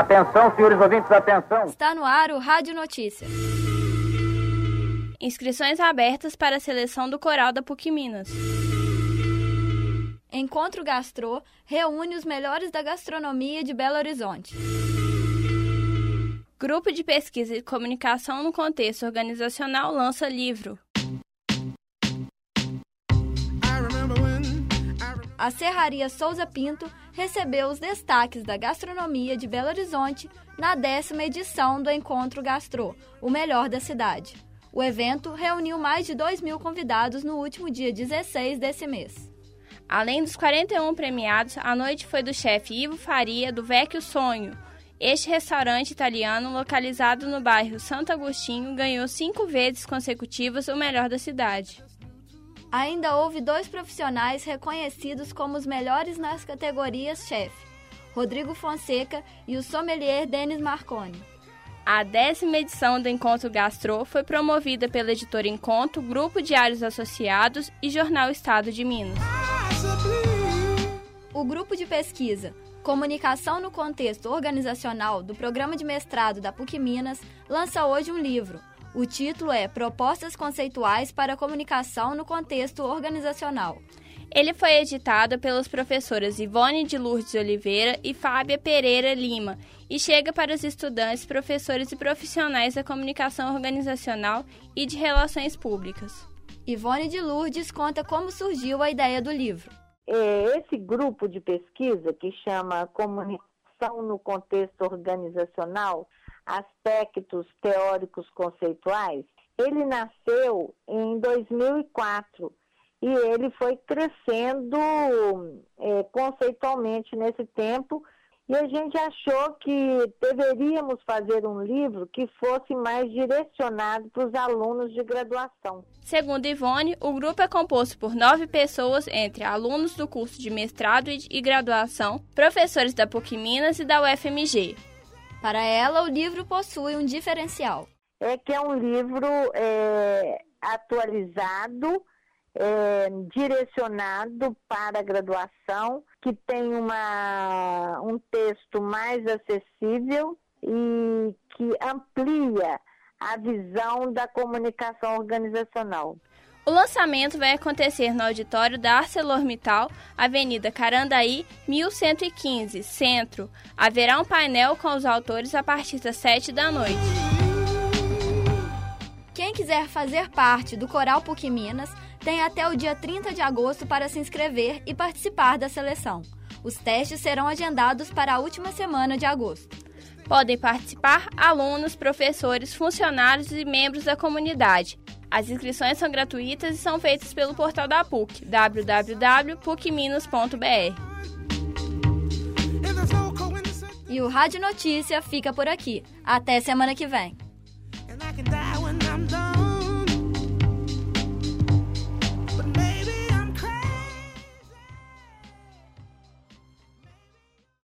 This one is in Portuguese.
Atenção, senhores ouvintes, atenção. Está no ar o Rádio Notícia. Inscrições abertas para a seleção do coral da PUC Minas. Encontro Gastro reúne os melhores da gastronomia de Belo Horizonte. Grupo de Pesquisa e Comunicação no Contexto Organizacional lança livro. A Serraria Souza Pinto recebeu os destaques da gastronomia de Belo Horizonte na décima edição do Encontro Gastro, o melhor da cidade. O evento reuniu mais de 2 mil convidados no último dia 16 desse mês. Além dos 41 premiados, a noite foi do chefe Ivo Faria, do Vecchio Sonho. Este restaurante italiano, localizado no bairro Santo Agostinho, ganhou cinco vezes consecutivas o melhor da cidade. Ainda houve dois profissionais reconhecidos como os melhores nas categorias chefe, Rodrigo Fonseca e o sommelier Denis Marconi. A décima edição do Encontro Gastro foi promovida pela editora Encontro, Grupo Diários Associados e Jornal Estado de Minas. O grupo de pesquisa Comunicação no Contexto Organizacional do Programa de Mestrado da PUC Minas lança hoje um livro, o título é Propostas Conceituais para a Comunicação no Contexto Organizacional. Ele foi editado pelas professoras Ivone de Lourdes Oliveira e Fábia Pereira Lima e chega para os estudantes, professores e profissionais da comunicação organizacional e de relações públicas. Ivone de Lourdes conta como surgiu a ideia do livro. É, esse grupo de pesquisa que chama Comunicação no Contexto Organizacional aspectos teóricos conceituais, ele nasceu em 2004 e ele foi crescendo é, conceitualmente nesse tempo. E a gente achou que deveríamos fazer um livro que fosse mais direcionado para os alunos de graduação. Segundo Ivone, o grupo é composto por nove pessoas, entre alunos do curso de mestrado e graduação, professores da PUC Minas e da UFMG, para ela, o livro possui um diferencial. É que é um livro é, atualizado, é, direcionado para a graduação, que tem uma, um texto mais acessível e que amplia a visão da comunicação organizacional. O lançamento vai acontecer no auditório da ArcelorMittal, Avenida Carandaí, 1115, Centro. Haverá um painel com os autores a partir das 7 da noite. Quem quiser fazer parte do Coral PUC Minas tem até o dia 30 de agosto para se inscrever e participar da seleção. Os testes serão agendados para a última semana de agosto. Podem participar alunos, professores, funcionários e membros da comunidade. As inscrições são gratuitas e são feitas pelo portal da PUC, www.pucminas.br. E o Rádio Notícia fica por aqui. Até semana que vem.